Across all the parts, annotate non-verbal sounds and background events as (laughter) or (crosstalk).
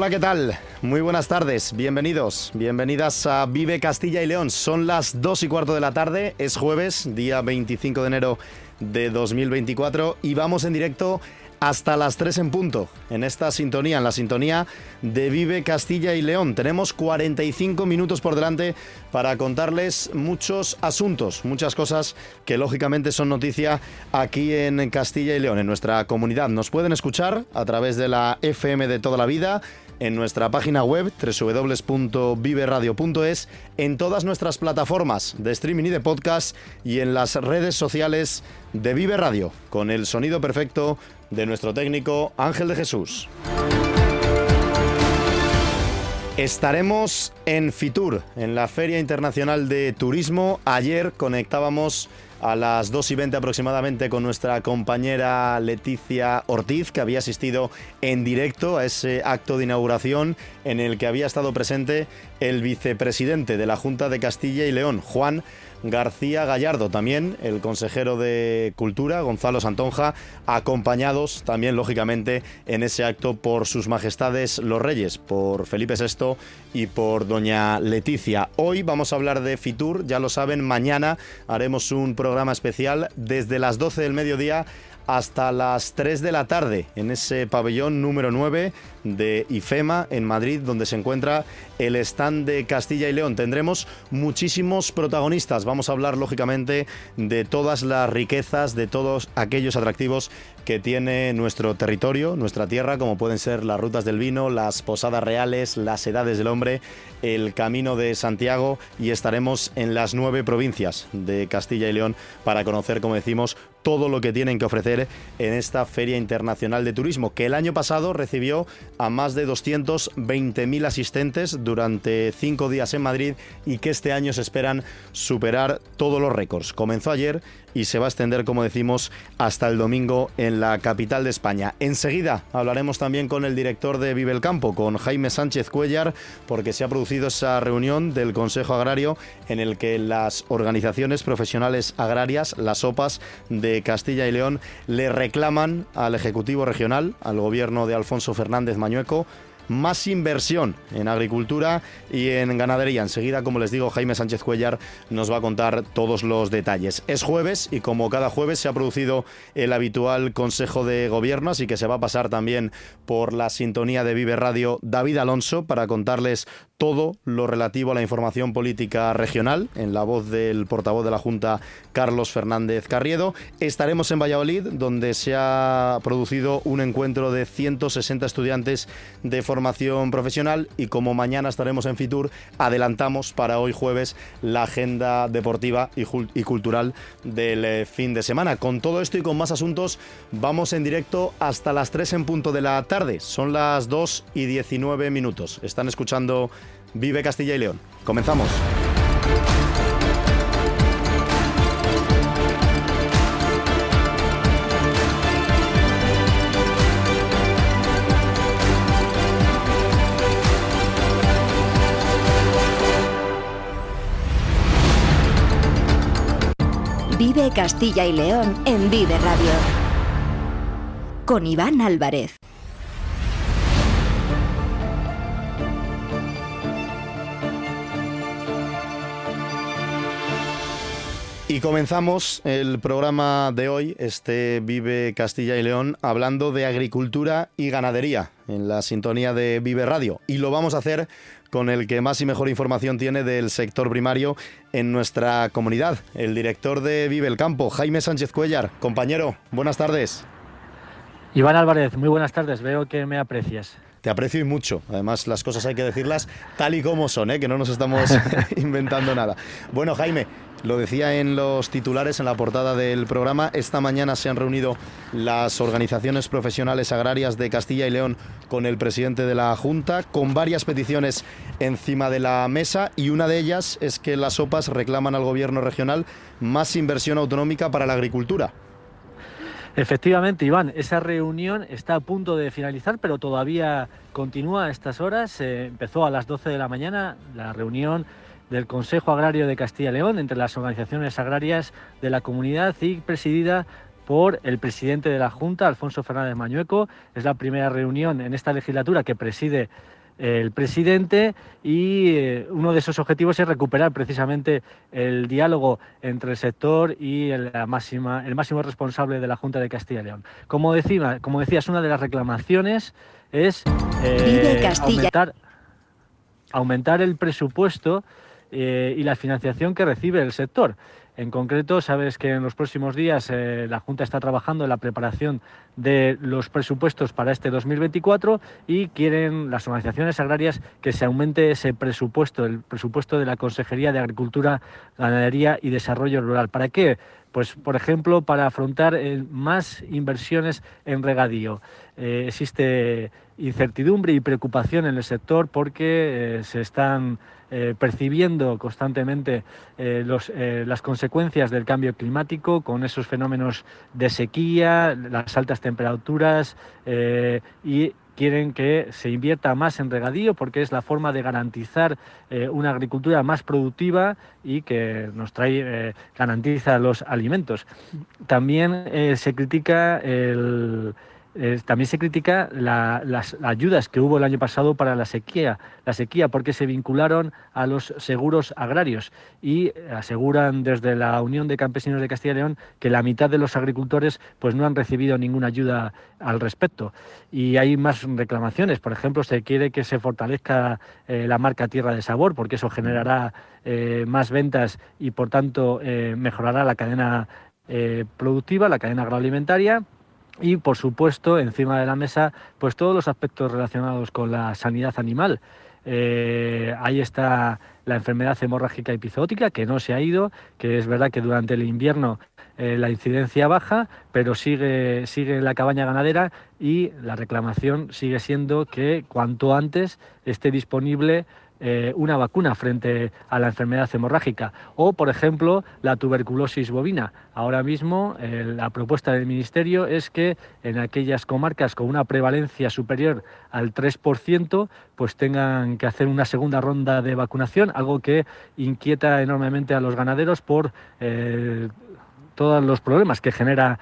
Hola, ¿qué tal? Muy buenas tardes, bienvenidos, bienvenidas a Vive Castilla y León. Son las 2 y cuarto de la tarde, es jueves, día 25 de enero de 2024 y vamos en directo hasta las 3 en punto en esta sintonía, en la sintonía de Vive Castilla y León. Tenemos 45 minutos por delante para contarles muchos asuntos, muchas cosas que lógicamente son noticia aquí en Castilla y León, en nuestra comunidad. Nos pueden escuchar a través de la FM de toda la vida en nuestra página web www.viveradio.es, en todas nuestras plataformas de streaming y de podcast y en las redes sociales de Vive Radio, con el sonido perfecto de nuestro técnico Ángel de Jesús. Estaremos en Fitur, en la Feria Internacional de Turismo. Ayer conectábamos a las 2 y 20 aproximadamente con nuestra compañera Leticia Ortiz, que había asistido en directo a ese acto de inauguración en el que había estado presente el vicepresidente de la Junta de Castilla y León, Juan García Gallardo, también el consejero de Cultura, Gonzalo Santonja, acompañados también, lógicamente, en ese acto por sus majestades los reyes, por Felipe VI y por doña Leticia. Hoy vamos a hablar de Fitur, ya lo saben, mañana haremos un programa especial desde las 12 del mediodía hasta las 3 de la tarde en ese pabellón número 9 de IFEMA en Madrid, donde se encuentra el stand de Castilla y León. Tendremos muchísimos protagonistas. Vamos a hablar, lógicamente, de todas las riquezas, de todos aquellos atractivos que tiene nuestro territorio, nuestra tierra, como pueden ser las rutas del vino, las posadas reales, las edades del hombre, el camino de Santiago y estaremos en las nueve provincias de Castilla y León para conocer, como decimos, todo lo que tienen que ofrecer en esta Feria Internacional de Turismo, que el año pasado recibió a más de 220.000 asistentes durante cinco días en Madrid y que este año se esperan superar todos los récords. Comenzó ayer y se va a extender, como decimos, hasta el domingo en la capital de España. Enseguida hablaremos también con el director de Vive el Campo, con Jaime Sánchez Cuellar, porque se ha producido esa reunión del Consejo Agrario en el que las organizaciones profesionales agrarias, las OPAs de Castilla y León, le reclaman al Ejecutivo Regional, al gobierno de Alfonso Fernández Mañueco, más inversión en agricultura y en ganadería. Enseguida, como les digo, Jaime Sánchez Cuellar nos va a contar todos los detalles. Es jueves y como cada jueves se ha producido el habitual Consejo de Gobierno, así que se va a pasar también por la sintonía de Vive Radio David Alonso para contarles todo lo relativo a la información política regional en la voz del portavoz de la Junta, Carlos Fernández Carriedo. Estaremos en Valladolid, donde se ha producido un encuentro de 160 estudiantes de formación profesional y como mañana estaremos en Fitur, adelantamos para hoy jueves la agenda deportiva y, y cultural del eh, fin de semana. Con todo esto y con más asuntos, vamos en directo hasta las 3 en punto de la tarde. Son las 2 y 19 minutos. Están escuchando Vive Castilla y León. Comenzamos. Vive Castilla y León en Vive Radio. Con Iván Álvarez. Y comenzamos el programa de hoy, este Vive Castilla y León, hablando de agricultura y ganadería en la sintonía de Vive Radio. Y lo vamos a hacer con el que más y mejor información tiene del sector primario en nuestra comunidad, el director de Vive el Campo, Jaime Sánchez Cuellar. Compañero, buenas tardes. Iván Álvarez, muy buenas tardes, veo que me aprecias. Te aprecio y mucho. Además, las cosas hay que decirlas tal y como son, ¿eh? que no nos estamos (laughs) inventando nada. Bueno, Jaime, Lo decía en los titulares, en la portada del programa, esta mañana se han reunido las organizaciones profesionales agrarias de Castilla y León con el presidente de la Junta, con varias peticiones encima de la mesa y una de ellas es que las OPAs reclaman al gobierno regional más inversión autonómica para la agricultura. Efectivamente, Iván, esa reunión está a punto de finalizar, pero todavía continúa a estas horas. empezó a las 12 de la mañana la reunión del Consejo Agrario de Castilla y León entre las organizaciones agrarias de la comunidad y presidida por el presidente de la Junta, Alfonso Fernández Mañueco. Es la primera reunión en esta legislatura que preside el presidente y eh, uno de esos objetivos es recuperar precisamente el diálogo entre el sector y el, máxima, el máximo responsable de la Junta de Castilla y León. Como, decía, como decías, una de las reclamaciones es eh, aumentar, aumentar el presupuesto eh, y la financiación que recibe el sector. En concreto, sabes que en los próximos días eh, la Junta está trabajando en la preparación de los presupuestos para este 2024 y quieren las organizaciones agrarias que se aumente ese presupuesto, el presupuesto de la Consejería de Agricultura, Ganadería y Desarrollo Rural. ¿Para qué? Pues, por ejemplo, para afrontar eh, más inversiones en regadío. existe incertidumbre y preocupación en el sector porque se están eh, percibiendo constantemente eh, eh, las consecuencias del cambio climático con esos fenómenos de sequía, las altas temperaturas y quieren que se invierta más en regadío porque es la forma de garantizar una agricultura más productiva y que nos trae, garantiza los alimentos. También se critica el eh, también se critica las ayudas que hubo el año pasado para la sequía, la sequía porque se vincularon a los seguros agrarios y aseguran desde la Unión de Campesinos de Castilla y León que la mitad de los agricultores pues no han recibido ninguna ayuda al respecto. Y hay más reclamaciones, por ejemplo, se quiere que se fortalezca eh, la marca Tierra de Sabor porque eso generará eh, más ventas y por tanto mejorará la cadena productiva, la cadena agroalimentaria y por supuesto encima de la mesa pues todos los aspectos relacionados con la sanidad animal. Eh, ahí está la enfermedad hemorrágica epizootica que no se ha ido, que es verdad que durante el invierno eh, la incidencia baja, pero sigue, sigue en la cabaña ganadera y la reclamación sigue siendo que cuanto antes esté disponible eh, una vacuna frente a la enfermedad hemorrágica o, por ejemplo, la tuberculosis bovina. Ahora mismo eh, la propuesta del Ministerio es que en aquellas comarcas con una prevalencia superior al 3%, pues tengan que hacer una segunda ronda de vacunación, algo que inquieta enormemente a los ganaderos por eh, todos los problemas que genera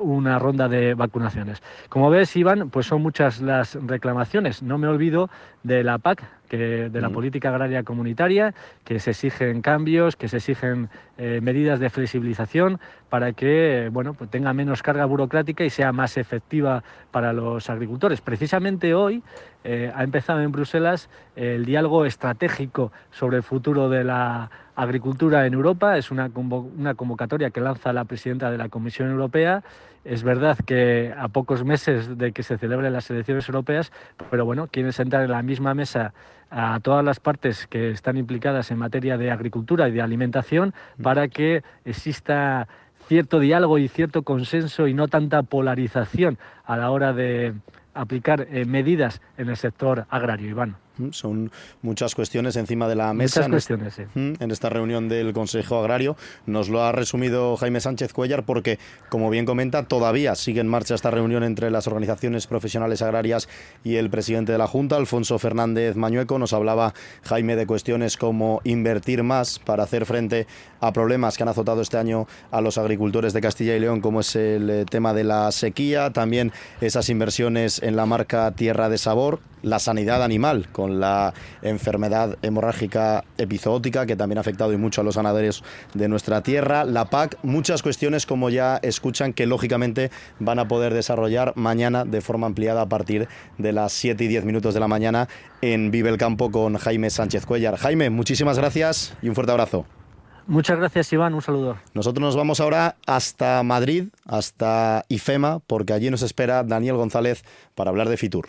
una ronda de vacunaciones. Como ves, Iván, pues son muchas las reclamaciones. No me olvido de la PAC, que, de la mm. política agraria comunitaria, que se exigen cambios, que se exigen eh, medidas de flexibilización para que bueno, pues tenga menos carga burocrática y sea más efectiva para los agricultores. Precisamente hoy eh, ha empezado en Bruselas el diálogo estratégico sobre el futuro de la agricultura en Europa. Es una, una convocatoria que lanza la presidenta de la Comisión Europea es verdad que a pocos meses de que se celebren las elecciones europeas, pero bueno, quieren sentar en la misma mesa a todas las partes que están implicadas en materia de agricultura y de alimentación mm. para que exista cierto diálogo y cierto consenso y no tanta polarización a la hora de aplicar eh, medidas en el sector agrario, Iván. Son muchas cuestiones encima de la mesa en, cuestiones, en esta reunión del Consejo Agrario. Nos lo ha resumido Jaime Sánchez Cuellar porque, como bien comenta, todavía sigue en marcha esta reunión entre las organizaciones profesionales agrarias y el presidente de la Junta, Alfonso Fernández Mañueco. Nos hablaba Jaime de cuestiones como invertir más para hacer frente a problemas que han azotado este año a los agricultores de Castilla y León, como es el eh, tema de la sequía, también esas inversiones en la marca Tierra de Sabor, la sanidad animal con la enfermedad hemorrágica epizootica que también ha afectado y mucho a los ganaderos de nuestra tierra, la PAC, muchas cuestiones como ya escuchan que lógicamente van a poder desarrollar mañana de forma ampliada a partir de las 7 y 10 minutos de la mañana en Vive el Campo con Jaime Sánchez Cuellar. Jaime, muchísimas gracias y un fuerte abrazo. Muchas gracias, Iván. Un saludo. Nosotros nos vamos ahora hasta Madrid, hasta IFEMA, porque allí nos espera Daniel González para hablar de Fitur.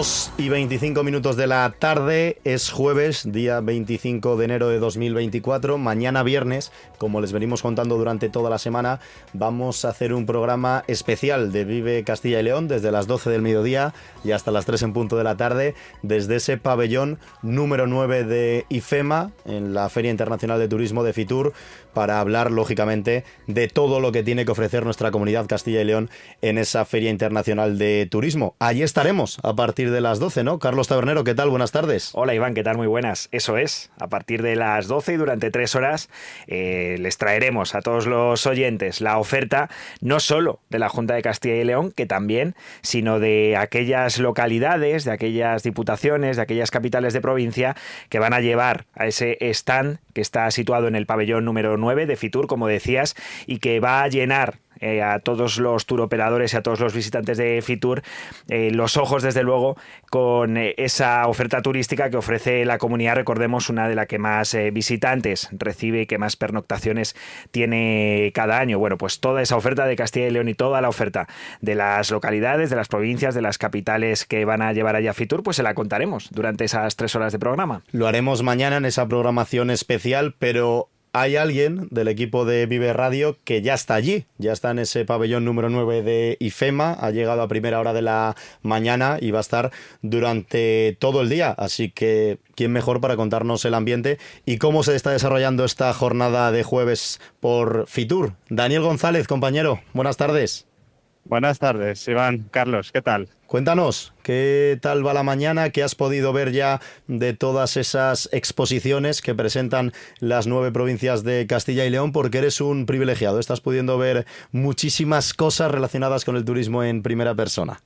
Bills y 25 minutos de la tarde, es jueves, día 25 de enero de 2024. Mañana viernes, como les venimos contando durante toda la semana, vamos a hacer un programa especial de Vive Castilla y León desde las 12 del mediodía y hasta las 3 en punto de la tarde, desde ese pabellón número 9 de IFEMA, en la Feria Internacional de Turismo de Fitur, para hablar, lógicamente, de todo lo que tiene que ofrecer nuestra comunidad Castilla y León en esa Feria Internacional de Turismo. Allí estaremos a partir de las 12, ¿no? Carlos Tabernero, ¿qué tal? Buenas tardes. Hola Iván, ¿qué tal? Muy buenas. Eso es, a partir de las 12 y durante tres horas eh, les traeremos a todos los oyentes la oferta no solo de la Junta de Castilla y León, que también, sino de aquellas localidades, de aquellas diputaciones, de aquellas capitales de provincia que van a llevar a ese stand que está situado en el pabellón número 9 de Fitur, como decías, y que va a llenar eh, a todos los turoperadores y a todos los visitantes de Fitur eh, los ojos, desde luego, con eh, esa oferta turística que ofrece la comunidad. Recordemos, una de las que más visitantes recibe y que más pernoctaciones tiene cada año. Bueno, pues toda esa oferta de Castilla y León y toda la oferta de las localidades, de las provincias, de las capitales que van a llevar allá Fitur, pues se la contaremos durante esas tres horas de programa. Lo haremos mañana en esa programación especial, pero hay alguien del equipo de Vive Radio que ya está allí, ya está en ese pabellón número 9 de IFEMA, ha llegado a primera hora de la mañana y va a estar durante todo el día, así que quién mejor para contarnos el ambiente y cómo se está desarrollando esta jornada de jueves por Fitur. Daniel González, compañero, buenas tardes. Buenas tardes, Iván, Carlos, ¿qué tal? Cuéntanos, ¿qué tal va la mañana? ¿Qué has podido ver ya de todas esas exposiciones que presentan las nueve provincias de Castilla y León? Porque eres un privilegiado, estás pudiendo ver muchísimas cosas relacionadas con el turismo en primera persona.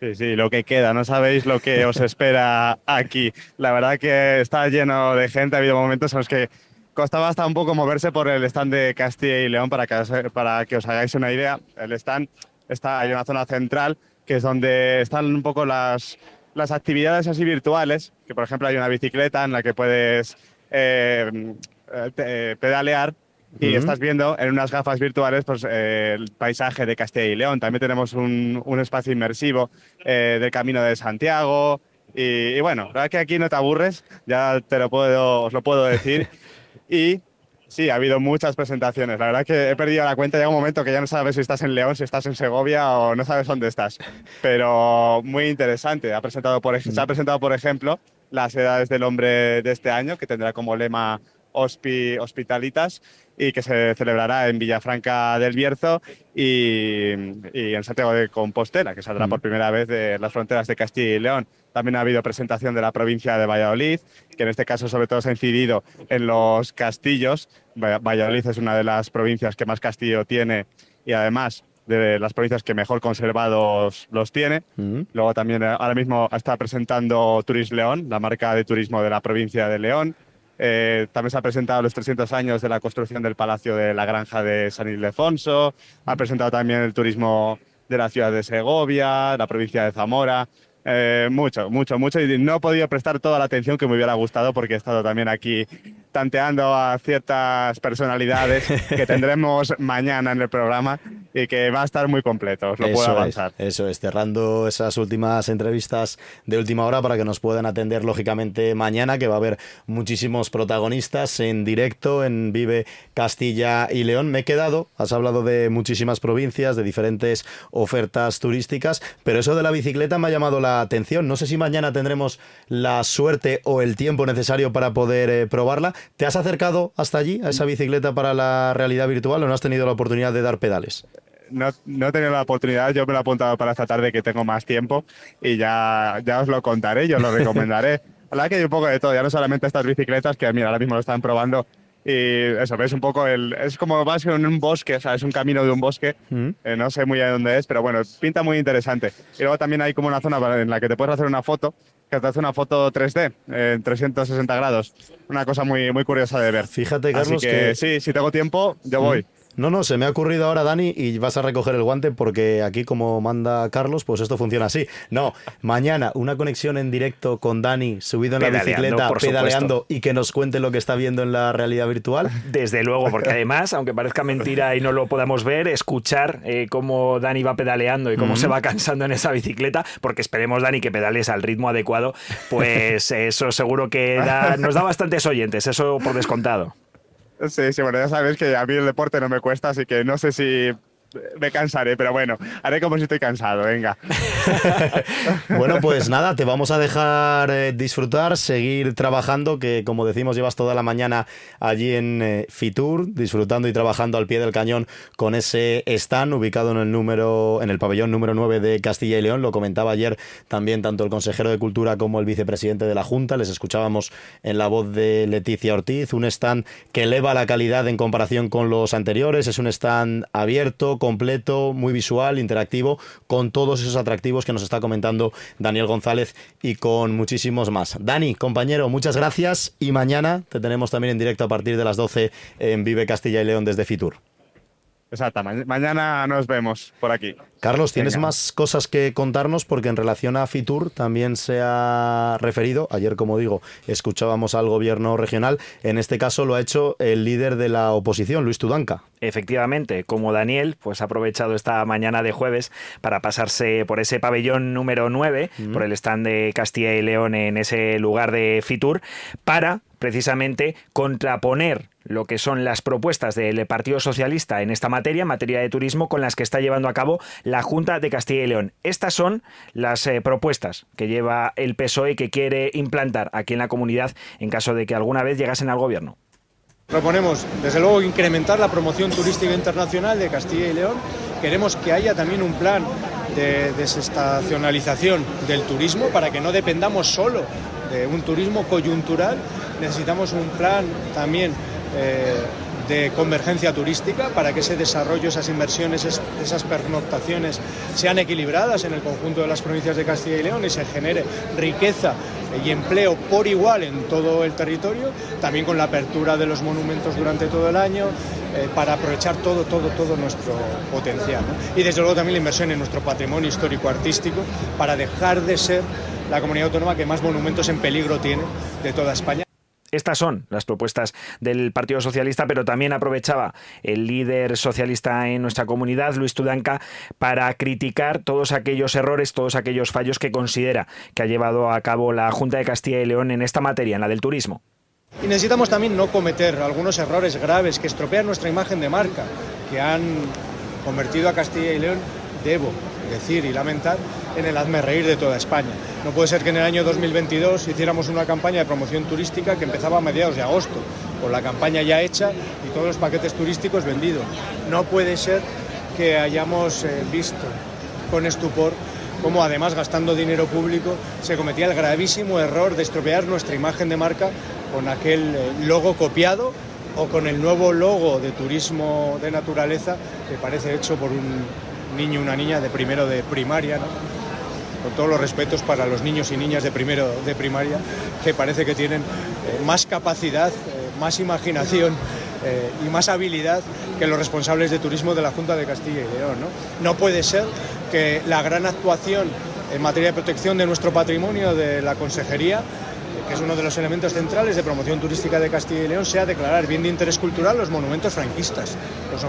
Sí, sí, lo que queda, no sabéis lo que os espera (laughs) aquí. La verdad que está lleno de gente, ha habido momentos en los que costaba hasta un poco moverse por el stand de Castilla y León para que, para que os hagáis una idea. El stand está en una zona central que es donde están un poco las, las actividades así virtuales, que por ejemplo hay una bicicleta en la que puedes eh, eh, pedalear y estás viendo en unas gafas virtuales pues, eh, el paisaje de Castilla y León. También tenemos un, un espacio inmersivo del Camino de Santiago. Y, y, bueno, la verdad que aquí no te aburres, ya te lo puedo, os lo puedo decir. (laughs) Y Sí, ha habido muchas presentaciones. La verdad que he perdido la cuenta. Llega un momento que ya no sabes si estás en León, si estás en Segovia o no sabes dónde estás. Pero muy interesante. Ha presentado por, se ha presentado, por ejemplo, las edades del hombre de este año, que tendrá como lema Hospi, Hospitalitas y que se celebrará en Villafranca del Bierzo y, en Santiago de Compostela, que saldrá por primera vez de las fronteras de Castilla y León. También ha habido presentación de la provincia de Valladolid, que en este caso sobre todo se ha incidido en los castillos. Valladolid es una de las provincias que más castillo tiene y además de las provincias que mejor conservados los tiene. Luego también eh, ahora mismo está presentando Turis León, la marca de turismo de la provincia de León. Eh, también se ha presentado los 300 años de la construcción del Palacio de la Granja de San Ildefonso. Ha presentado también el turismo de la ciudad de Segovia, la provincia de Zamora. Eh, mucho, mucho, mucho. Y no he podido prestar toda la atención que me hubiera gustado porque he estado también aquí tanteando a ciertas personalidades (laughs) que tendremos mañana en el programa y que va a estar muy completo, os lo puedo avanzar. eso es, cerrando esas últimas entrevistas de última hora para que nos puedan atender lógicamente mañana, que va a haber muchísimos protagonistas en directo en Vive Castilla y León. Me he quedado, has hablado de muchísimas provincias, de diferentes ofertas turísticas, pero eso de la bicicleta me ha llamado la atención. No sé si mañana tendremos la suerte o el tiempo necesario para poder eh, probarla. ¿Te has acercado hasta allí, a esa bicicleta para la realidad virtual o no has tenido la oportunidad de dar pedales? no, no, he tenido la oportunidad, yo me lo he apuntado para esta tarde que tengo más tiempo y ya, ya os lo contaré, yo os lo (laughs) recomendaré. La verdad que hay un poco de todo, ya no solamente estas bicicletas que mira, ahora mismo lo están probando y eso, ves un poco el. Es como vas en un bosque, o sea, es un camino de un bosque. Mm. Eh, no sé muy bien dónde es, pero bueno, pinta muy interesante. Y luego también hay como una zona en la que te puedes hacer una foto, que te hace una foto 3D en 360 grados. Una cosa muy, muy curiosa de ver. Fíjate, Carlos. Así que, sí, si tengo tiempo, yo mm. No, no, se me ha ocurrido ahora, Dani, y vas a recoger el guante porque aquí, como manda Carlos, pues esto funciona así. No, mañana una conexión en directo con Dani, subido en la bicicleta, pedaleando y que nos cuente lo que está viendo en la realidad virtual. Desde luego, porque además, aunque parezca mentira y no lo podamos ver, escuchar eh, cómo Dani va pedaleando y cómo se va cansando en esa bicicleta, porque esperemos, Dani, que pedales al ritmo adecuado, pues (laughs) eso seguro que nos da bastantes oyentes, eso por descontado. Sí, sí, bueno, ya sabes que a mí el deporte no me cuesta, así que no sé si me cansaré, pero bueno, haré como si estoy cansado, venga. (laughs) bueno, pues nada, te vamos a dejar eh, disfrutar, seguir trabajando, que como decimos llevas toda la mañana allí en eh, Fitur, disfrutando y trabajando al pie del cañón con ese stand ubicado en el número en el pabellón número 9 de Castilla y León, lo comentaba ayer también tanto el consejero de Cultura como el vicepresidente de la Junta, les escuchábamos en la voz de Leticia Ortiz, un stand que eleva la calidad en comparación con los anteriores, es un stand abierto completo, muy visual, interactivo, con todos esos atractivos que nos está comentando Daniel González y con muchísimos más. Dani, compañero, muchas gracias y mañana te tenemos también en directo a partir de las 12 en Vive Castilla y León desde Fitur. Exacto, mañana nos vemos por aquí. Carlos, ¿tienes más cosas que contarnos? Porque en relación a Fitur también se ha referido, ayer como digo, escuchábamos al gobierno regional, en este caso lo ha hecho el líder de la oposición, Luis Tudanca. Efectivamente, como Daniel, pues ha aprovechado esta mañana de jueves para pasarse por ese pabellón número 9, por el stand de Castilla y León en ese lugar de Fitur, para precisamente contraponer lo que son las propuestas del Partido Socialista en esta materia, en materia de turismo, con las que está llevando a cabo la Junta de Castilla y León. Estas son las eh, propuestas que lleva el PSOE que quiere implantar aquí en la comunidad en caso de que alguna vez llegasen al gobierno. Proponemos, desde luego, incrementar la promoción turística internacional de Castilla y León. Queremos que haya también un plan de desestacionalización del turismo para que no dependamos solo de un turismo coyuntural necesitamos un plan también eh, de convergencia turística para que ese desarrollo, esas inversiones, esas pernoctaciones sean equilibradas en el conjunto de las provincias de Castilla y León y se genere riqueza y empleo por igual en todo el territorio, también con la apertura de los monumentos durante todo el año, eh, para aprovechar todo, todo, todo nuestro potencial. Y desde luego también la inversión en nuestro patrimonio histórico-artístico para dejar de ser la comunidad autónoma que más monumentos en peligro tiene de toda España. Estas son las propuestas del Partido Socialista, pero también aprovechaba el líder socialista en nuestra comunidad, Luis Tudanca, para criticar todos aquellos errores, todos aquellos fallos que considera que ha llevado a cabo la Junta de Castilla y León en esta materia, en la del turismo. Y necesitamos también no cometer algunos errores graves que estropean nuestra imagen de marca, que han convertido a Castilla y León, debo decir y lamentar, en el hazme reír de toda España. No puede ser que en el año 2022 hiciéramos una campaña de promoción turística que empezaba a mediados de agosto, con la campaña ya hecha y todos los paquetes turísticos vendidos. No puede ser que hayamos eh, visto con estupor cómo además gastando dinero público se cometía el gravísimo error de estropear nuestra imagen de marca con aquel eh, logo copiado o con el nuevo logo de turismo de naturaleza que parece hecho por un niño o una niña de primero de primaria. con todos los respetos para los niños y niñas de primero de primaria, que parece que tienen eh, más capacidad, eh, más imaginación eh, y más habilidad que los responsables de turismo de la Junta de Castilla y León. ¿no? no puede ser que la gran actuación en materia de protección de nuestro patrimonio de la Consejería que es uno de los elementos centrales de promoción turística de Castilla y León, sea declarar bien de interés cultural los monumentos franquistas, los,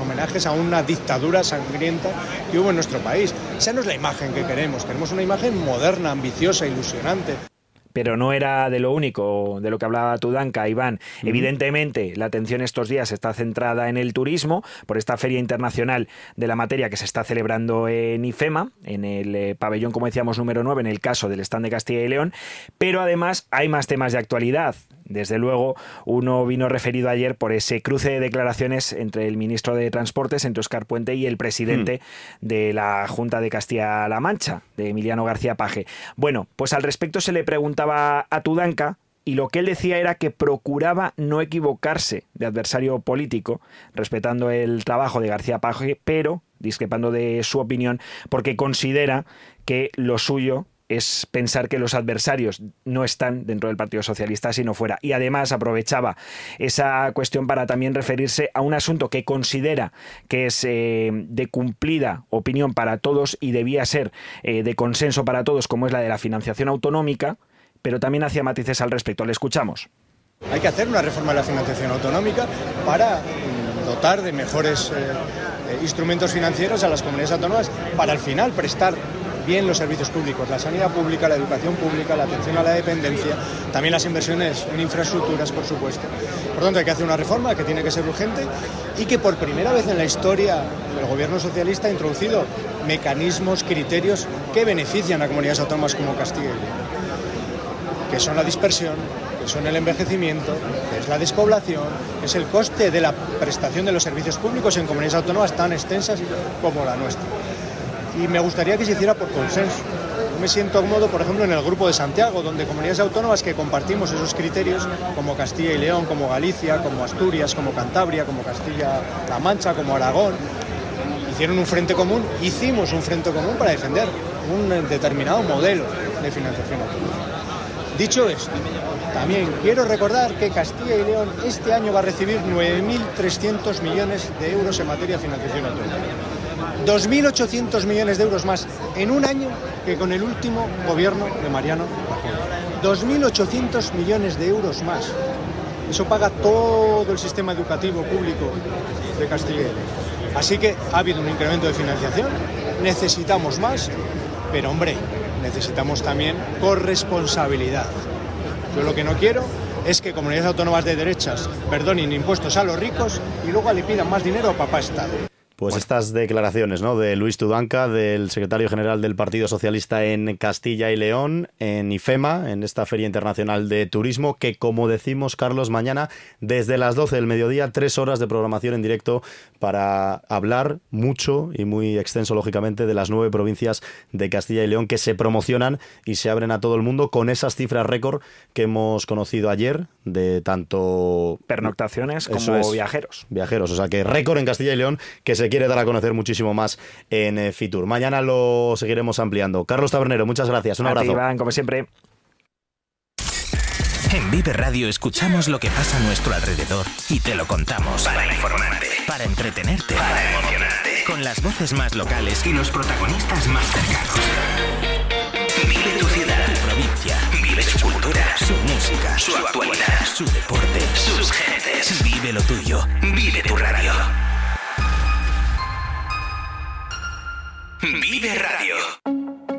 homenajes a una dictadura sangrienta que hubo en nuestro país. Esa no es la imagen que queremos, queremos una imagen moderna, ambiciosa, ilusionante pero no era de lo único de lo que hablaba Tudanka, Iván. Evidentemente, la atención estos días está centrada en el turismo, por esta Feria Internacional de la Materia que se está celebrando en IFEMA, en el eh, pabellón, como decíamos, número 9, en el caso del stand de Castilla y León, pero además hay más temas de actualidad. Desde luego, uno vino referido ayer por ese cruce de declaraciones entre el ministro de Transportes, entre Oscar Puente, y el presidente hmm. de la Junta de Castilla-La Mancha, de Emiliano García Paje. Bueno, pues al respecto se le preguntaba a Tudanca y lo que él decía era que procuraba no equivocarse de adversario político, respetando el trabajo de García Paje, pero discrepando de su opinión, porque considera que lo suyo es pensar que los adversarios no están dentro del Partido Socialista, sino fuera. Y además aprovechaba esa cuestión para también referirse a un asunto que considera que es eh, de cumplida opinión para todos y debía ser eh, de consenso para todos, como es la de la financiación autonómica, pero también hacía matices al respecto. Le escuchamos. Hay que hacer una reforma de la financiación autonómica para mm, dotar de mejores eh, instrumentos financieros a las comunidades autónomas para al final prestar bien los servicios públicos, la sanidad pública, la educación pública, la atención a la dependencia, también las inversiones en infraestructuras, por supuesto. Por tanto, hay que hacer una reforma que tiene que ser urgente y que por primera vez en la historia el gobierno socialista ha introducido mecanismos, criterios que benefician a comunidades autónomas como Castilla y León, que son la dispersión, que son el envejecimiento, que es la despoblación, que es el coste de la prestación de los servicios públicos en comunidades autónomas tan extensas como la nuestra y me gustaría que se hiciera por consenso. Me siento cómodo, por ejemplo, en el Grupo de Santiago, donde comunidades autónomas que compartimos esos criterios, como Castilla y León, como Galicia, como Asturias, como Cantabria, como Castilla-La Mancha, como Aragón, hicieron un frente común, hicimos un frente común para defender un determinado modelo de financiación autonómica. Dicho esto, también quiero recordar que Castilla y León este año va a recibir 9.300 millones de euros en materia de financiación autonómica. 2.800 millones de euros más en un año que con el último gobierno de Mariano Rajoy. 2.800 millones de euros más. Eso paga todo el sistema educativo público de Castilla. Así que ha habido un incremento de financiación, necesitamos más, pero hombre, necesitamos también corresponsabilidad. Yo lo que no quiero es que comunidades autónomas de derechas perdonen impuestos a los ricos y luego le pidan más dinero a papá Estado. Pues estas declaraciones ¿no? de Luis Tudanca, del secretario general del Partido Socialista en Castilla y León, en IFEMA, en esta Feria Internacional de Turismo, que como decimos, Carlos, mañana desde las 12 del mediodía, tres horas de programación en directo para hablar mucho y muy extenso, lógicamente, de las nueve provincias de Castilla y León que se promocionan y se abren a todo el mundo con esas cifras récord que hemos conocido ayer de tanto... Pernoctaciones como viajeros. Viajeros, o sea que récord en Castilla y León que se quiere dar a conocer muchísimo más en eh, Fitur. Mañana lo seguiremos ampliando. Carlos Tabernero, muchas gracias. Un abrazo. Iván, como siempre. En Vive Radio escuchamos lo que pasa a nuestro alrededor y te lo contamos. Para informarte, para entretenerte, para emocionarte. Con las voces más locales y los protagonistas más cercanos. Vive tu ciudad, tu provincia. Vive su cultura, su música, su actualidad, su deporte, sus gentes. Vive lo tuyo. Vive tu radio. Vive Radio.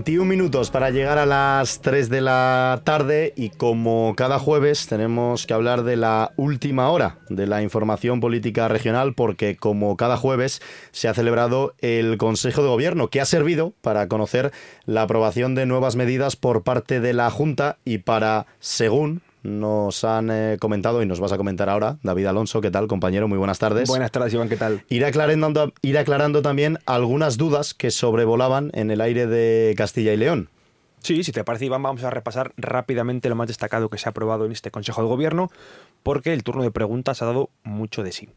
21 minutos para llegar a las 3 de la tarde y como cada jueves tenemos que hablar de la última hora de la información política regional porque como cada jueves se ha celebrado el Consejo de Gobierno que ha servido para conocer la aprobación de nuevas medidas por parte de la Junta y para, según nos han eh, comentado y nos vas a comentar ahora. David Alonso, ¿qué tal, compañero? Muy buenas tardes. Buenas tardes, Iván, ¿qué tal? Ir aclarando, ir aclarando también algunas dudas que sobrevolaban en el aire de Castilla y León. Sí, si te parece, Iván, vamos a repasar rápidamente lo más destacado que se ha aprobado en este Consejo de Gobierno, porque el turno de preguntas ha dado mucho de sí.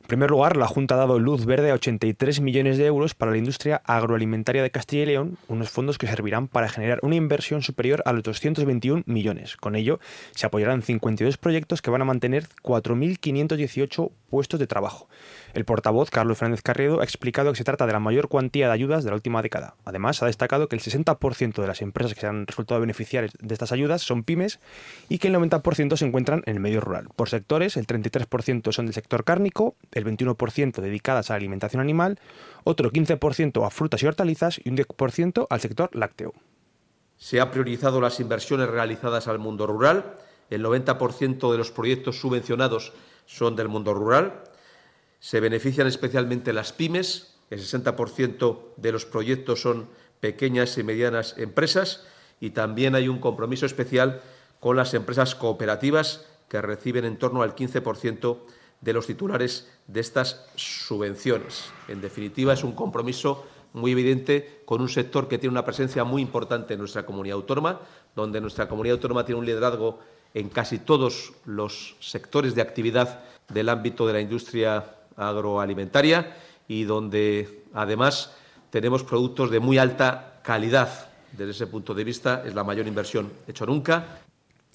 En primer lugar, la Junta ha dado luz verde a 83 millones de euros para la industria agroalimentaria de Castilla y León, unos fondos que servirán para generar una inversión superior a los 221 millones. Con ello, se apoyarán 52 proyectos que van a mantener 4.518 puestos de trabajo. El portavoz, Carlos Fernández Carriedo, ha explicado que se trata de la mayor cuantía de ayudas de la última década. Además, ha destacado que el 60% de las empresas que se han resultado beneficiarias de estas ayudas son pymes y que el 90% se encuentran en el medio rural. Por sectores, el 33% son del sector cárnico, el 21% dedicadas a la alimentación animal, otro 15% a frutas y hortalizas y un 10% al sector lácteo. Se han priorizado las inversiones realizadas al mundo rural. El 90% de los proyectos subvencionados son del mundo rural. Se benefician especialmente las pymes, el 60% de los proyectos son pequeñas y medianas empresas y también hay un compromiso especial con las empresas cooperativas que reciben en torno al 15% de los titulares de estas subvenciones. En definitiva, es un compromiso muy evidente con un sector que tiene una presencia muy importante en nuestra comunidad autónoma, donde nuestra comunidad autónoma tiene un liderazgo en casi todos los sectores de actividad del ámbito de la industria agroalimentaria y donde además tenemos productos de muy alta calidad. Desde ese punto de vista es la mayor inversión hecha nunca.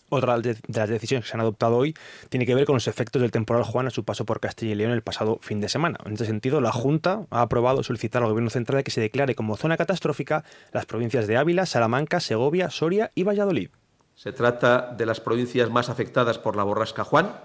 Otra de las decisiones que se han adoptado hoy tiene que ver con los efectos del temporal Juan a su paso por Castilla y León el pasado fin de semana. En este sentido, la Junta ha aprobado solicitar al Gobierno Central que se declare como zona catastrófica las provincias de Ávila, Salamanca, Segovia, Soria y Valladolid. Se trata de las provincias más afectadas por la borrasca Juan.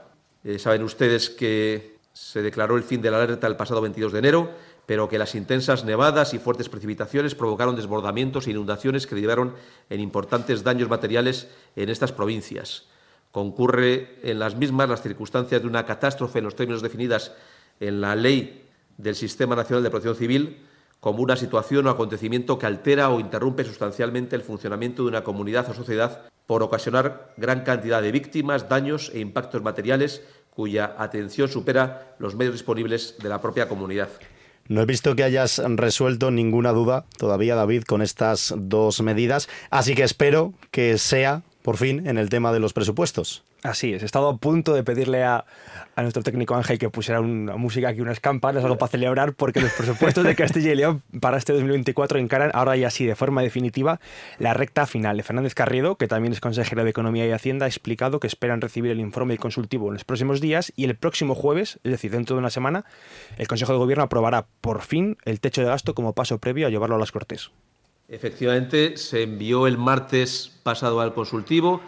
Eh, saben ustedes que se declaró el fin de la alerta el pasado 22 de enero, pero que las intensas nevadas y fuertes precipitaciones provocaron desbordamientos e inundaciones que derivaron en importantes daños materiales en estas provincias. Concurre en las mismas las circunstancias de una catástrofe en los términos definidas en la Ley del Sistema Nacional de Protección Civil como una situación o acontecimiento que altera o interrumpe sustancialmente el funcionamiento de una comunidad o sociedad por ocasionar gran cantidad de víctimas, daños e impactos materiales cuya atención supera los medios disponibles de la propia comunidad. No he visto que hayas resuelto ninguna duda todavía, David, con estas dos medidas, así que espero que sea, por fin, en el tema de los presupuestos. Así es, he estado a punto de pedirle a, nuestro técnico Ángel que pusiera una música aquí, unas campanas, algo para celebrar, porque los presupuestos de (laughs) Castilla y León para este 2024 encaran ahora ya sí, de forma definitiva, la recta final. Fernández Carriedo, que también es consejero de Economía y Hacienda, ha explicado que esperan recibir el informe consultivo en los próximos días y el próximo jueves, es decir, dentro de una semana, el Consejo de Gobierno aprobará por fin el techo de gasto como paso previo a llevarlo a las Cortes. Efectivamente, se envió el martes pasado al consultivo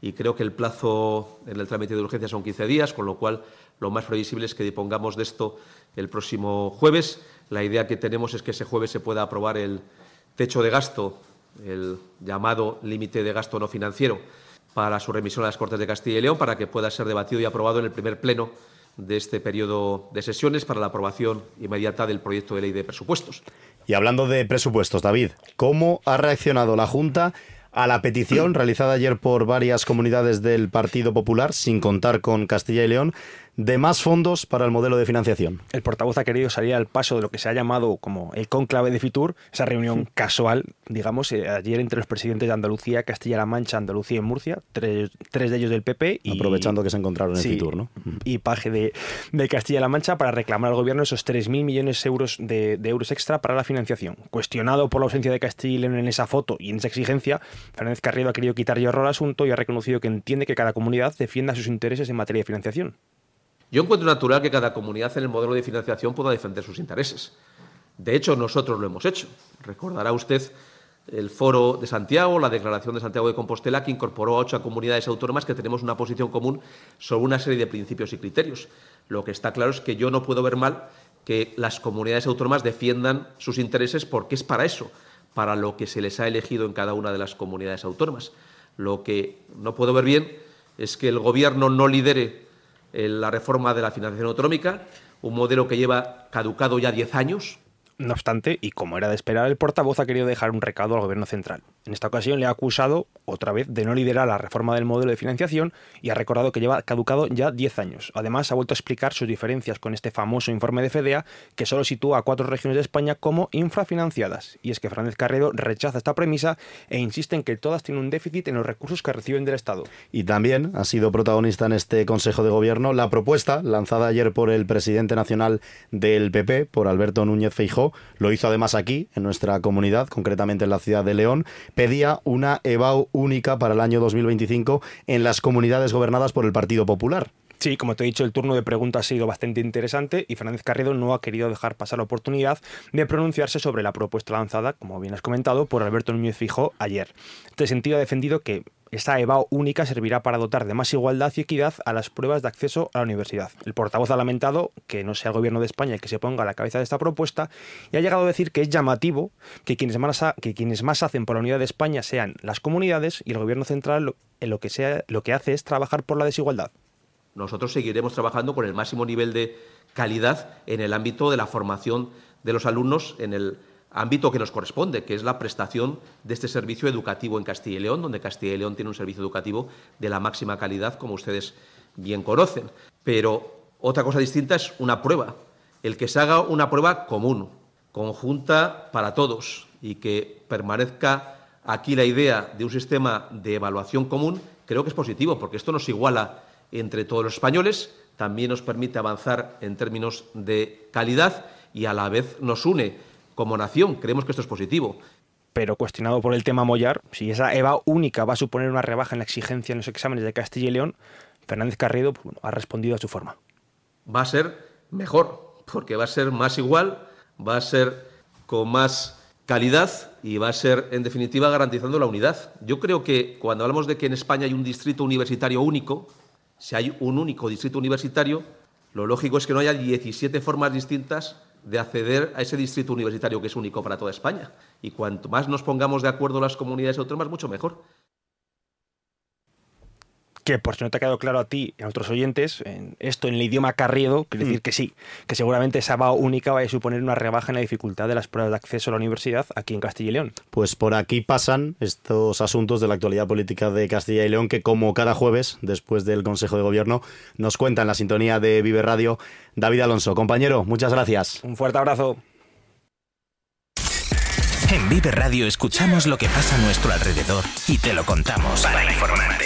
y creo que el plazo en el trámite de urgencia son 15 días, con lo cual lo más previsible es que dispongamos de esto el próximo jueves. La idea que tenemos es que ese jueves se pueda aprobar el techo de gasto, el llamado límite de gasto no financiero, para su remisión a las Cortes de Castilla y León, para que pueda ser debatido y aprobado en el primer pleno de este periodo de sesiones para la aprobación inmediata del proyecto de ley de presupuestos. Y hablando de presupuestos, David, ¿cómo ha reaccionado la Junta a la petición realizada ayer por varias comunidades del Partido Popular, sin contar con Castilla y León, de más fondos para el modelo de financiación. El portavoz ha querido salir al paso de lo que se ha llamado como el conclave de Fitur, esa reunión casual, digamos, eh, ayer entre los presidentes de Andalucía, Castilla-La Mancha, Andalucía y Murcia, tres, de ellos del PP. Y, Aprovechando que se encontraron en Fitur, ¿no? Y Paje de, de Castilla-La Mancha para reclamar al gobierno esos 3.000 millones de euros, de, euros extra para la financiación. Cuestionado por la ausencia de Castilla y León en esa foto y en esa exigencia, Fernández Carriedo ha querido quitar hierro al asunto y ha reconocido que entiende que cada comunidad defienda sus intereses en materia de financiación. Yo encuentro natural que cada comunidad en el modelo de financiación pueda defender sus intereses. De hecho, nosotros lo hemos hecho. Recordará usted el Foro de Santiago, la Declaración de Santiago de Compostela, que incorporó a ocho comunidades autónomas que tenemos una posición común sobre una serie de principios y criterios. Lo que está claro es que yo no puedo ver mal que las comunidades autónomas defiendan sus intereses porque es para eso, para lo que se les ha elegido en cada una de las comunidades autónomas. Lo que no puedo ver bien es que el Gobierno no lidere la reforma de la financiación autonómica, un modelo que lleva caducado ya 10 años. No obstante, y como era de esperar, el portavoz ha querido dejar un recado al gobierno central. En esta ocasión le ha acusado, otra vez, de no liderar la reforma del modelo de financiación y ha recordado que lleva caducado ya 10 años. Además, ha vuelto a explicar sus diferencias con este famoso informe de FEDEA que solo sitúa a cuatro regiones de España como infrafinanciadas. Y es que Fernández Carrero rechaza esta premisa e insiste en que todas tienen un déficit en los recursos que reciben del Estado. Y también ha sido protagonista en este Consejo de Gobierno la propuesta lanzada ayer por el presidente nacional del PP, por Alberto Núñez Lo hizo además aquí, en nuestra comunidad, concretamente en la ciudad de León, pedía una EBAU única para el año 2025 en las comunidades gobernadas por el Partido Popular. Sí, como te he dicho, el turno de preguntas ha sido bastante interesante y Fernández Carredo no ha querido dejar pasar la oportunidad de pronunciarse sobre la propuesta lanzada, como bien has comentado, por Alberto Núñez Fijo ayer. En este sentido ha defendido que esta EVAO única servirá para dotar de más igualdad y equidad a las pruebas de acceso a la universidad. El portavoz ha lamentado que no sea el gobierno de España el que se ponga a la cabeza de esta propuesta y ha llegado a decir que es llamativo que quienes más, que quienes más hacen por la unidad de España sean las comunidades y el gobierno central en lo que, sea, lo que hace es trabajar por la desigualdad. Nosotros seguiremos trabajando con el máximo nivel de calidad en el ámbito de la formación de los alumnos en el ámbito que nos corresponde, que es la prestación de este servicio educativo en Castilla y León, donde Castilla y León tiene un servicio educativo de la máxima calidad, como ustedes bien conocen. Pero otra cosa distinta es una prueba, el que se haga una prueba común, conjunta para todos y que permanezca aquí la idea de un sistema de evaluación común, creo que es positivo, porque esto nos iguala entre todos los españoles, también nos permite avanzar en términos de calidad y a la vez nos une como nación. Creemos que esto es positivo. Pero cuestionado por el tema Mollar, si esa EVA única va a suponer una rebaja en la exigencia en los exámenes de Castilla y León, Fernández Carrido pues, ha respondido a su forma. Va a ser mejor, porque va a ser más igual, va a ser con más calidad y va a ser, en definitiva, garantizando la unidad. Yo creo que cuando hablamos de que en España hay un distrito universitario único, si hay un único distrito universitario, lo lógico es que no haya 17 formas distintas de acceder a ese distrito universitario que es único para toda España. Y cuanto más nos pongamos de acuerdo las comunidades autónomas, mucho mejor que por si no te ha quedado claro a ti y a otros oyentes, en esto en el idioma carriedo, quiere decir mm. que sí, que seguramente esa BAO única va a suponer una rebaja en la dificultad de las pruebas de acceso a la universidad aquí en Castilla y León. Pues por aquí pasan estos asuntos de la actualidad política de Castilla y León que como cada jueves, después del Consejo de Gobierno, nos cuenta en la sintonía de Vive Radio David Alonso. Compañero, muchas gracias. Un fuerte abrazo. En Vive Radio escuchamos lo que pasa a nuestro alrededor y te lo contamos. Para informarte,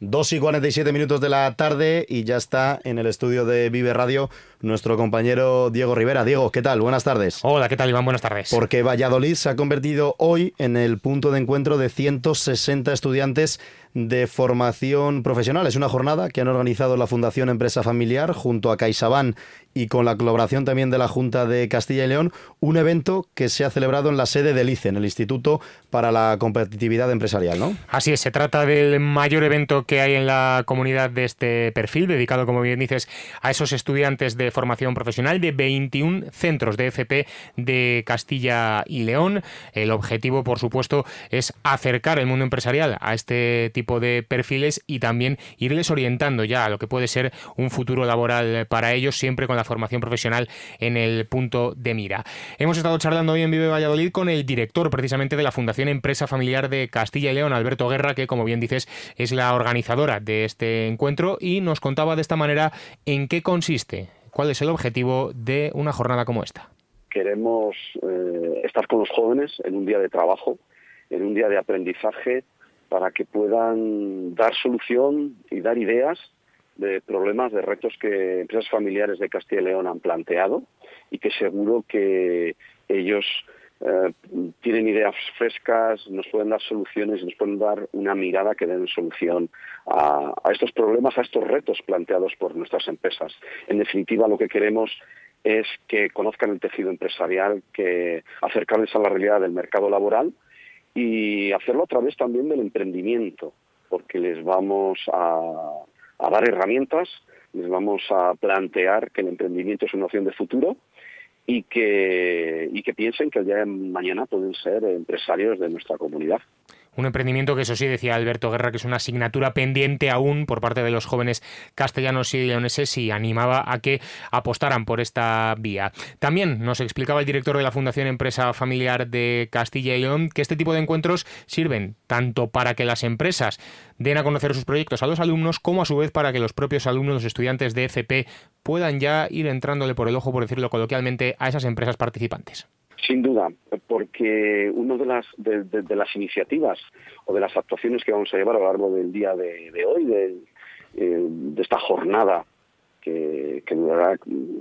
2 y 47 minutos de la tarde y ya está en el estudio de Vive Radio nuestro compañero Diego Rivera. Diego, ¿qué tal? Buenas tardes. Hola, ¿qué tal Iván? Buenas tardes. Porque Valladolid se ha convertido hoy en el punto de encuentro de 160 estudiantes de formación profesional. Es una jornada que han organizado la Fundación Empresa Familiar junto a CaixaBank y con la colaboración también de la Junta de Castilla y León, un evento que se ha celebrado en la sede del ICE, en el Instituto para la Competitividad Empresarial, ¿no? Así es, se trata del mayor evento que hay en la comunidad de este perfil, dedicado, como bien dices, a esos estudiantes de formación profesional de 21 centros de FP de Castilla y León. El objetivo, por supuesto, es acercar el mundo empresarial a este tipo de perfiles y también irles orientando ya a lo que puede ser un futuro laboral para ellos, siempre con la formación profesional en el punto de mira. Hemos estado charlando hoy en Vive Valladolid con el director precisamente de la Fundación Empresa Familiar de Castilla y León, Alberto Guerra, que como bien dices es la organizadora de este encuentro y nos contaba de esta manera en qué consiste ¿Cuál es el objetivo de una jornada como esta? Queremos eh, estar con los jóvenes en un día de trabajo, en un día de aprendizaje, para que puedan dar solución y dar ideas de problemas, de retos que empresas familiares de Castilla y León han planteado y que seguro que ellos eh, tienen ideas frescas, nos pueden dar soluciones nos pueden dar una mirada que den solución a, estos problemas, a estos retos planteados por nuestras empresas. En definitiva, lo que queremos es que conozcan el tejido empresarial, que acercarles a la realidad del mercado laboral y hacerlo a través también del emprendimiento, porque les vamos a, a dar herramientas, les vamos a plantear que el emprendimiento es una opción de futuro y que, y que piensen que el día de mañana pueden ser empresarios de nuestra comunidad. Un emprendimiento que eso sí decía Alberto Guerra que es una asignatura pendiente aún por parte de los jóvenes castellanos y leoneses y animaba a que apostaran por esta vía. También nos explicaba el director de la Fundación Empresa Familiar de Castilla y León que este tipo de encuentros sirven tanto para que las empresas den a conocer sus proyectos a los alumnos como a su vez para que los propios alumnos, los estudiantes de FP puedan ya ir entrándole por el ojo, por decirlo coloquialmente, a esas empresas participantes. Sin duda, porque una de las, de, las iniciativas o de las actuaciones que vamos a llevar a lo largo del día de, hoy, de, eh, de, esta jornada que, durará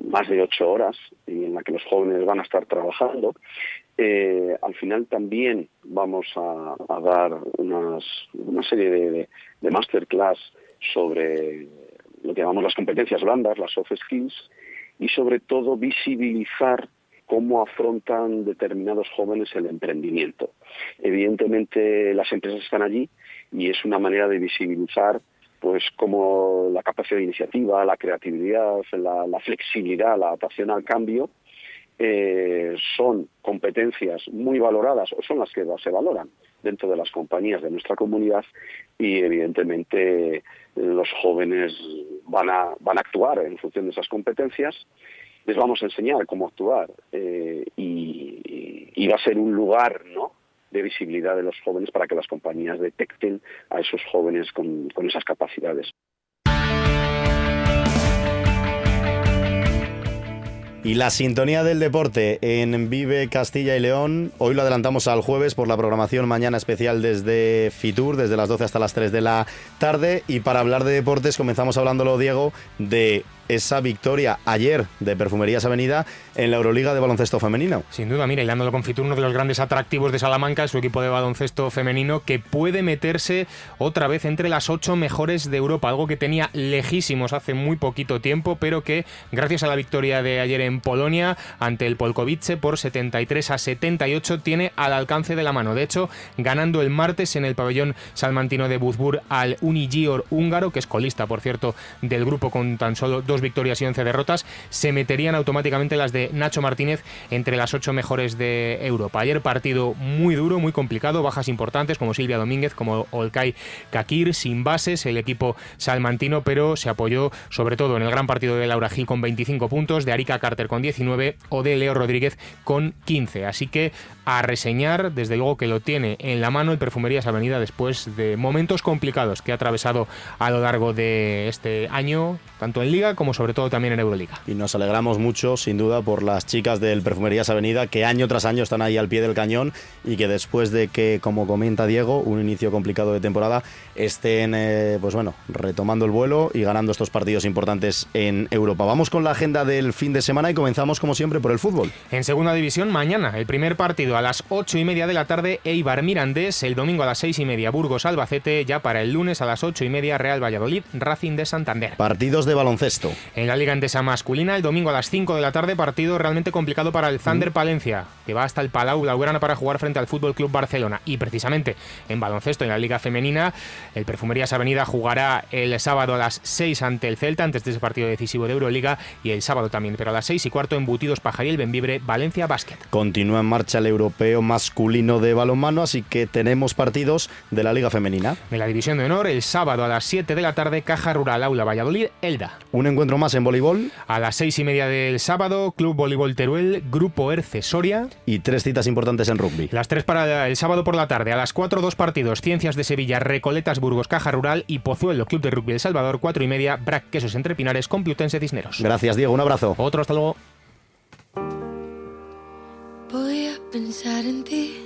más de ocho horas y en la que los jóvenes van a estar trabajando, eh, al final también vamos a, dar unas, una serie de, de masterclass sobre lo que llamamos las competencias blandas, las soft skills, y sobre todo visibilizar cómo afrontan determinados jóvenes el emprendimiento. Evidentemente las empresas están allí y es una manera de visibilizar pues como la capacidad de iniciativa, la creatividad, la, flexibilidad, la adaptación al cambio eh, son competencias muy valoradas o son las que se valoran dentro de las compañías de nuestra comunidad y evidentemente los jóvenes van a, van a actuar en función de esas competencias les vamos a enseñar cómo actuar eh, y, va a ser un lugar ¿no? de visibilidad de los jóvenes para que las compañías detecten a esos jóvenes con esas capacidades. Y la sintonía del deporte en Vive Castilla y León, hoy lo adelantamos al jueves por la programación mañana especial desde Fitur, desde las 12 hasta las 3 de la tarde. Y para hablar de deportes comenzamos hablándolo, Diego, de esa victoria ayer de Perfumerías Avenida en la Euroliga de baloncesto femenino. Sin duda, mira, dándolo con Fitur, uno de los grandes atractivos de Salamanca, su equipo de baloncesto femenino, que puede meterse otra vez entre las ocho mejores de Europa, algo que tenía lejísimos hace muy poquito tiempo, pero que gracias a la victoria de ayer en Polonia ante el Polkovice por 73 a 78 tiene al alcance de la mano. De hecho, ganando el martes en el pabellón salmantino de Buzbur al Unigior húngaro, que es colista, por cierto, del grupo con tan solo dos victorias y 11 derrotas, se meterían automáticamente las de Nacho Martínez entre las ocho mejores de Europa. Ayer partido muy duro, muy complicado, bajas importantes como Silvia Domínguez, como Olcay Kakir, sin bases, el equipo salmantino, pero se apoyó sobre todo en el gran partido de Laura Gil con 25 puntos, de Arica Carter con 19 o de Leo Rodríguez con 15. Así que a reseñar, desde luego que lo tiene en la mano el Perfumerías Avenida después de momentos complicados que ha atravesado a lo largo de este año, tanto en Liga como sobre todo también en Euroliga. Y nos alegramos mucho, sin duda, por las chicas del Perfumerías Avenida que año tras año están ahí al pie del cañón y que después de que, como comenta Diego, un inicio complicado de temporada, estén, eh, pues bueno, retomando el vuelo y ganando estos partidos importantes en Europa. Vamos con la agenda del fin de semana y comenzamos, como siempre, por el fútbol. En segunda división, mañana, el primer partido a las ocho y media de la tarde, Eibar Mirandés, el domingo a las seis y media, Burgos Albacete, ya para el lunes a las ocho y media, Real Valladolid, Racing de Santander. Partidos de baloncesto. En la Liga Endesa masculina, el domingo a las 5 de la tarde, partido realmente complicado para el Thunder mm. Palencia, que va hasta el Palau Blaugrana para jugar frente al Fútbol Club Barcelona. Y precisamente en baloncesto, en la Liga Femenina, el Perfumerías Avenida jugará el sábado a las 6 ante el Celta, antes de ese partido decisivo de Euroliga, y el sábado también, pero a las 6 y cuarto, embutidos Pajariel Benvibre, Valencia Basket. Continúa en marcha el europeo masculino de balonmano, así que tenemos partidos de la Liga Femenina. De la División de Honor, el sábado a las 7 de la tarde, Caja Rural Aula Valladolid, Elda. Un encuentro más en voleibol. A las 6 y media del sábado, Club Voleibol Teruel, Grupo Erce Soria. Y tres citas importantes en rugby. Las tres para el sábado por la tarde. A las 4, dos partidos. Ciencias de Sevilla, Recoletas Burgos, Caja Rural y Pozuelo, Club de Rugby El Salvador, 4 y media, Brac Quesos Entre Pinares, Complutense Cisneros. Gracias, Diego. Un abrazo. Otro, hasta luego. Voy a pensar en ti.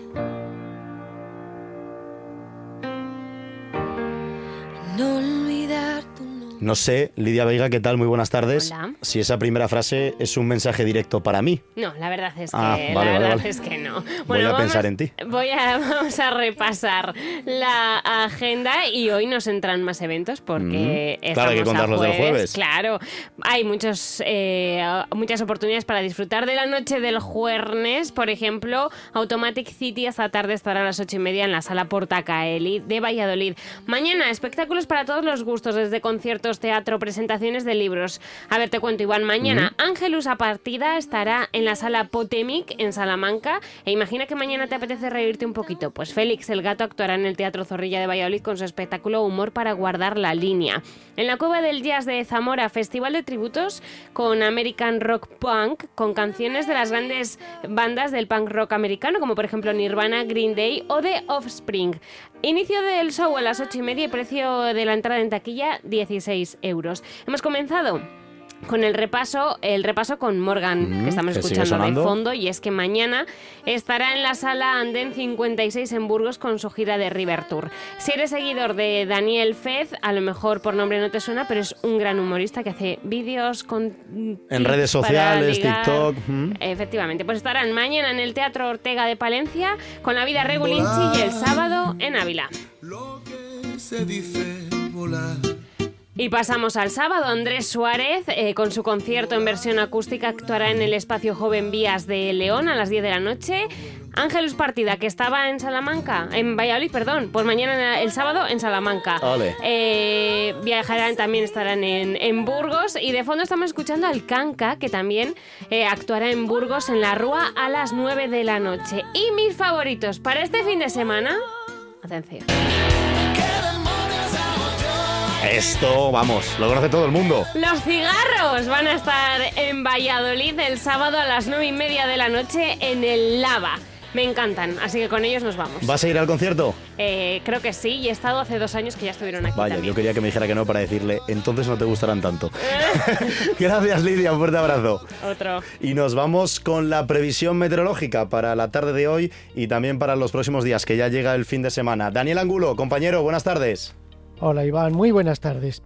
No olvidar tu nombre. No sé, Lidia Veiga, ¿qué tal? Muy buenas tardes. Hola. Si esa primera frase es un mensaje directo para mí. No, la verdad es que, Ah, la vale, vale, verdad vale. es que no. Voy a vamos, pensar en ti. Voy a, (laughs) vamos a repasar la agenda y hoy nos entran más eventos porque Mm, claro, hay que estamos a contar los del jueves. Claro, hay muchos, eh, muchas oportunidades para disfrutar de la noche del jueves. Por ejemplo, Automatic City esta tarde estará a las ocho y media en la sala Portacaeli de Valladolid. Mañana, espectáculos para todos los gustos, desde conciertos, teatro, presentaciones de libros. A ver, te cuento, Iván, mañana Ángelus a partida estará en la sala Potemic en Salamanca. E imagina que mañana te apetece reírte un poquito. Pues Félix el Gato actuará en el Teatro Zorrilla de Valladolid con su espectáculo Humor para guardar la línea. En la Cueva del Jazz de Zamora, festival de tributos con American Rock Punk, con canciones de las grandes bandas del punk rock americano, como por ejemplo Nirvana, Green Day o The Offspring. Inicio del show a las ocho y media y precio de la entrada en taquilla 16 euros. Hemos comenzado con el repaso, el repaso con Morgan, Mm, que estamos que sigue escuchando de fondo, y es que mañana estará en la sala Andén 56 en Burgos con su gira de River Tour. Si eres seguidor de Daniel Fez, a lo mejor por nombre no te suena, pero es un gran humorista que hace vídeos con En redes sociales, ligar. TikTok. mm. Efectivamente, pues estarán mañana en el Teatro Ortega de Palencia con la vida Regulinchi y el sábado en Ávila. se dice volar. Y pasamos al sábado. Andrés Suárez, eh, con su concierto en versión acústica, actuará en el espacio Joven Vías de León a las 10 de la noche. Ángelus Partida, que estaba en Salamanca, en Valladolid, perdón, pues mañana el sábado en Salamanca. Eh, viajarán, también estarán en, en Burgos. Y de fondo estamos escuchando al Canca, que también eh, actuará en Burgos en la Rúa a las 9 de la noche. Y mis favoritos para este fin de semana. Atención. Esto, vamos, lo conoce todo el mundo. Los cigarros van a estar en Valladolid el sábado a las 9 y media de la noche en el Lava. Me encantan, así que con ellos nos vamos. ¿Vas a ir al concierto? Eh, creo que sí, y he estado hace dos años que ya estuvieron aquí Vaya, también. yo quería que me dijera que no para decirle, entonces no te gustarán tanto. (laughs) (laughs) Gracias, Lidia, un fuerte abrazo. Otro. Y nos vamos con la previsión meteorológica para la tarde de hoy y también para los próximos días, que ya llega el fin de semana. Daniel Angulo, compañero, buenas tardes. Hola Iván, muy buenas tardes.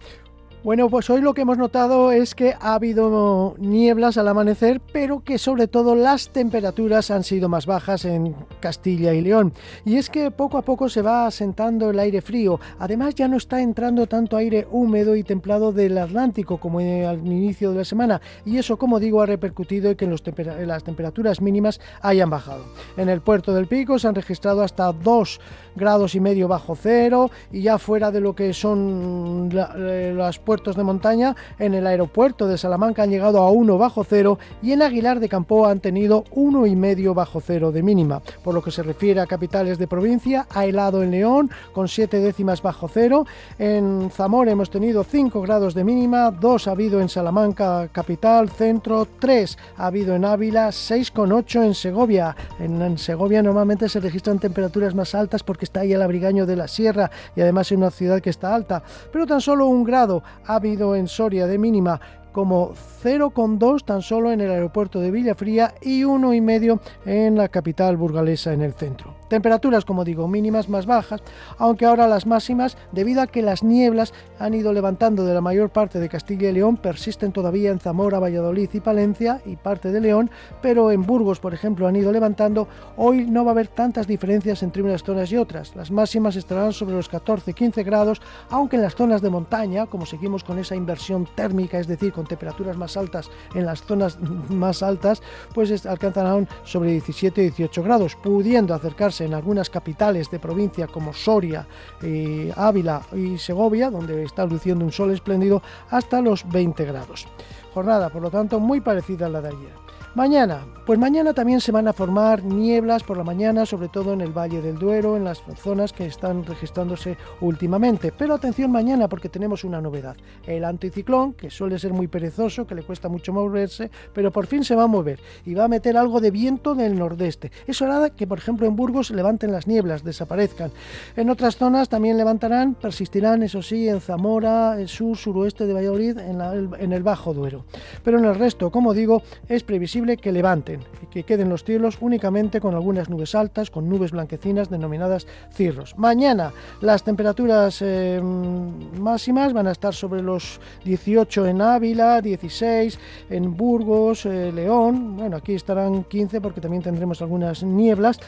Bueno, pues hoy lo que hemos notado es que ha habido nieblas al amanecer, pero que sobre todo las temperaturas han sido más bajas en Castilla y León. Y es que poco a poco se va asentando el aire frío. Además ya no está entrando tanto aire húmedo y templado del Atlántico como al inicio de la semana. Y eso, como digo, ha repercutido en que los las temperaturas mínimas hayan bajado. En el puerto del Pico se han registrado hasta 2 grados y medio bajo cero y ya fuera de lo que son eh, los puertos de montaña, en el aeropuerto de Salamanca han llegado a 1 bajo cero y en Aguilar de Campo han tenido uno y medio bajo cero de mínima. Por lo que se refiere a capitales de provincia, ha helado en León con 7 décimas bajo cero, en Zamora hemos tenido 5 grados de mínima, 2 ha habido en Salamanca capital, centro, 3 ha habido en Ávila, 6,8 en Segovia. En, en Segovia normalmente se registran temperaturas más altas porque está ahí el abrigaño de la sierra y además es una ciudad que está alta, pero tan solo un grado ha habido en Soria de mínima como 0,2 tan solo en el aeropuerto de Villafría y 1,5 en la capital burgalesa en el centro. Temperaturas, como digo, mínimas más bajas, aunque ahora las máximas, debido a que las nieblas han ido levantando de la mayor parte de Castilla y León, persisten todavía en Zamora, Valladolid y Palencia y parte de León, pero en Burgos, por ejemplo, han ido levantando. Hoy no va a haber tantas diferencias entre unas zonas y otras. Las máximas estarán sobre los 14-15 grados, aunque en las zonas de montaña, como seguimos con esa inversión térmica, es decir, con temperaturas más altas en las zonas más altas, pues es- alcanzarán sobre 17-18 grados, pudiendo acercarse en algunas capitales de provincia como Soria, eh, Ávila y Segovia, donde está luciendo un sol espléndido, hasta los 20 grados. Jornada, por lo tanto, muy parecida a la de ayer. Mañana, pues mañana también se van a formar nieblas por la mañana, sobre todo en el Valle del Duero, en las zonas que están registrándose últimamente. Pero atención mañana porque tenemos una novedad. El anticiclón, que suele ser muy perezoso, que le cuesta mucho moverse, pero por fin se va a mover y va a meter algo de viento del nordeste. Eso hará que, por ejemplo, en Burgos levanten las nieblas, desaparezcan. En otras zonas también levantarán, persistirán, eso sí, en Zamora, el sur, suroeste de Valladolid, en, la- en el Bajo Duero. Pero en el resto, como digo, es previsible posible que levanten y que queden los cielos únicamente con algunas nubes altas, con nubes blanquecinas denominadas cirros. Mañana las temperaturas eh, máximas van a estar sobre los 18 en Ávila, 16 en Burgos, eh, León, bueno, aquí estarán 15 porque también tendremos algunas nieblas.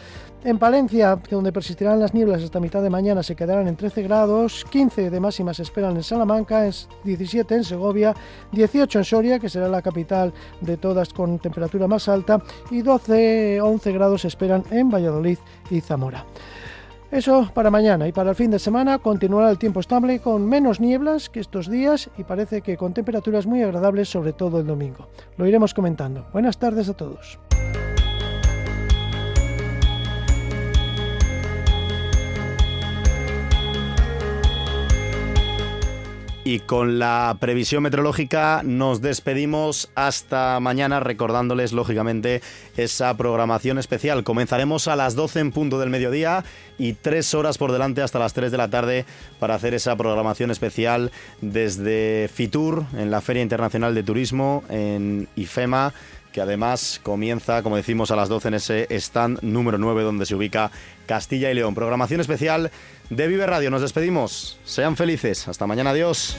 En Palencia, donde persistirán las nieblas hasta mitad de mañana, se quedarán en 13 grados, 15 de máxima se esperan en Salamanca, 17 en Segovia, 18 en Soria, que será la capital de todas con temperatura más alta, y 12, 11 grados se esperan en Valladolid y Zamora. Eso para mañana y para el fin de semana continuará el tiempo estable con menos nieblas que estos días y parece que con temperaturas muy agradables sobre todo el domingo. Lo iremos comentando. Buenas tardes a todos. Y con la previsión meteorológica nos despedimos hasta mañana recordándoles lógicamente esa programación especial. Comenzaremos a las 12 en punto del mediodía y tres horas por delante hasta las 3 de la tarde para hacer esa programación especial desde Fitur en la Feria Internacional de Turismo en IFEMA que además comienza, como decimos, a las 12 en ese stand número 9 donde se ubica Castilla y León. Programación especial de Vive Radio. Nos despedimos. Sean felices. Hasta mañana. Adiós.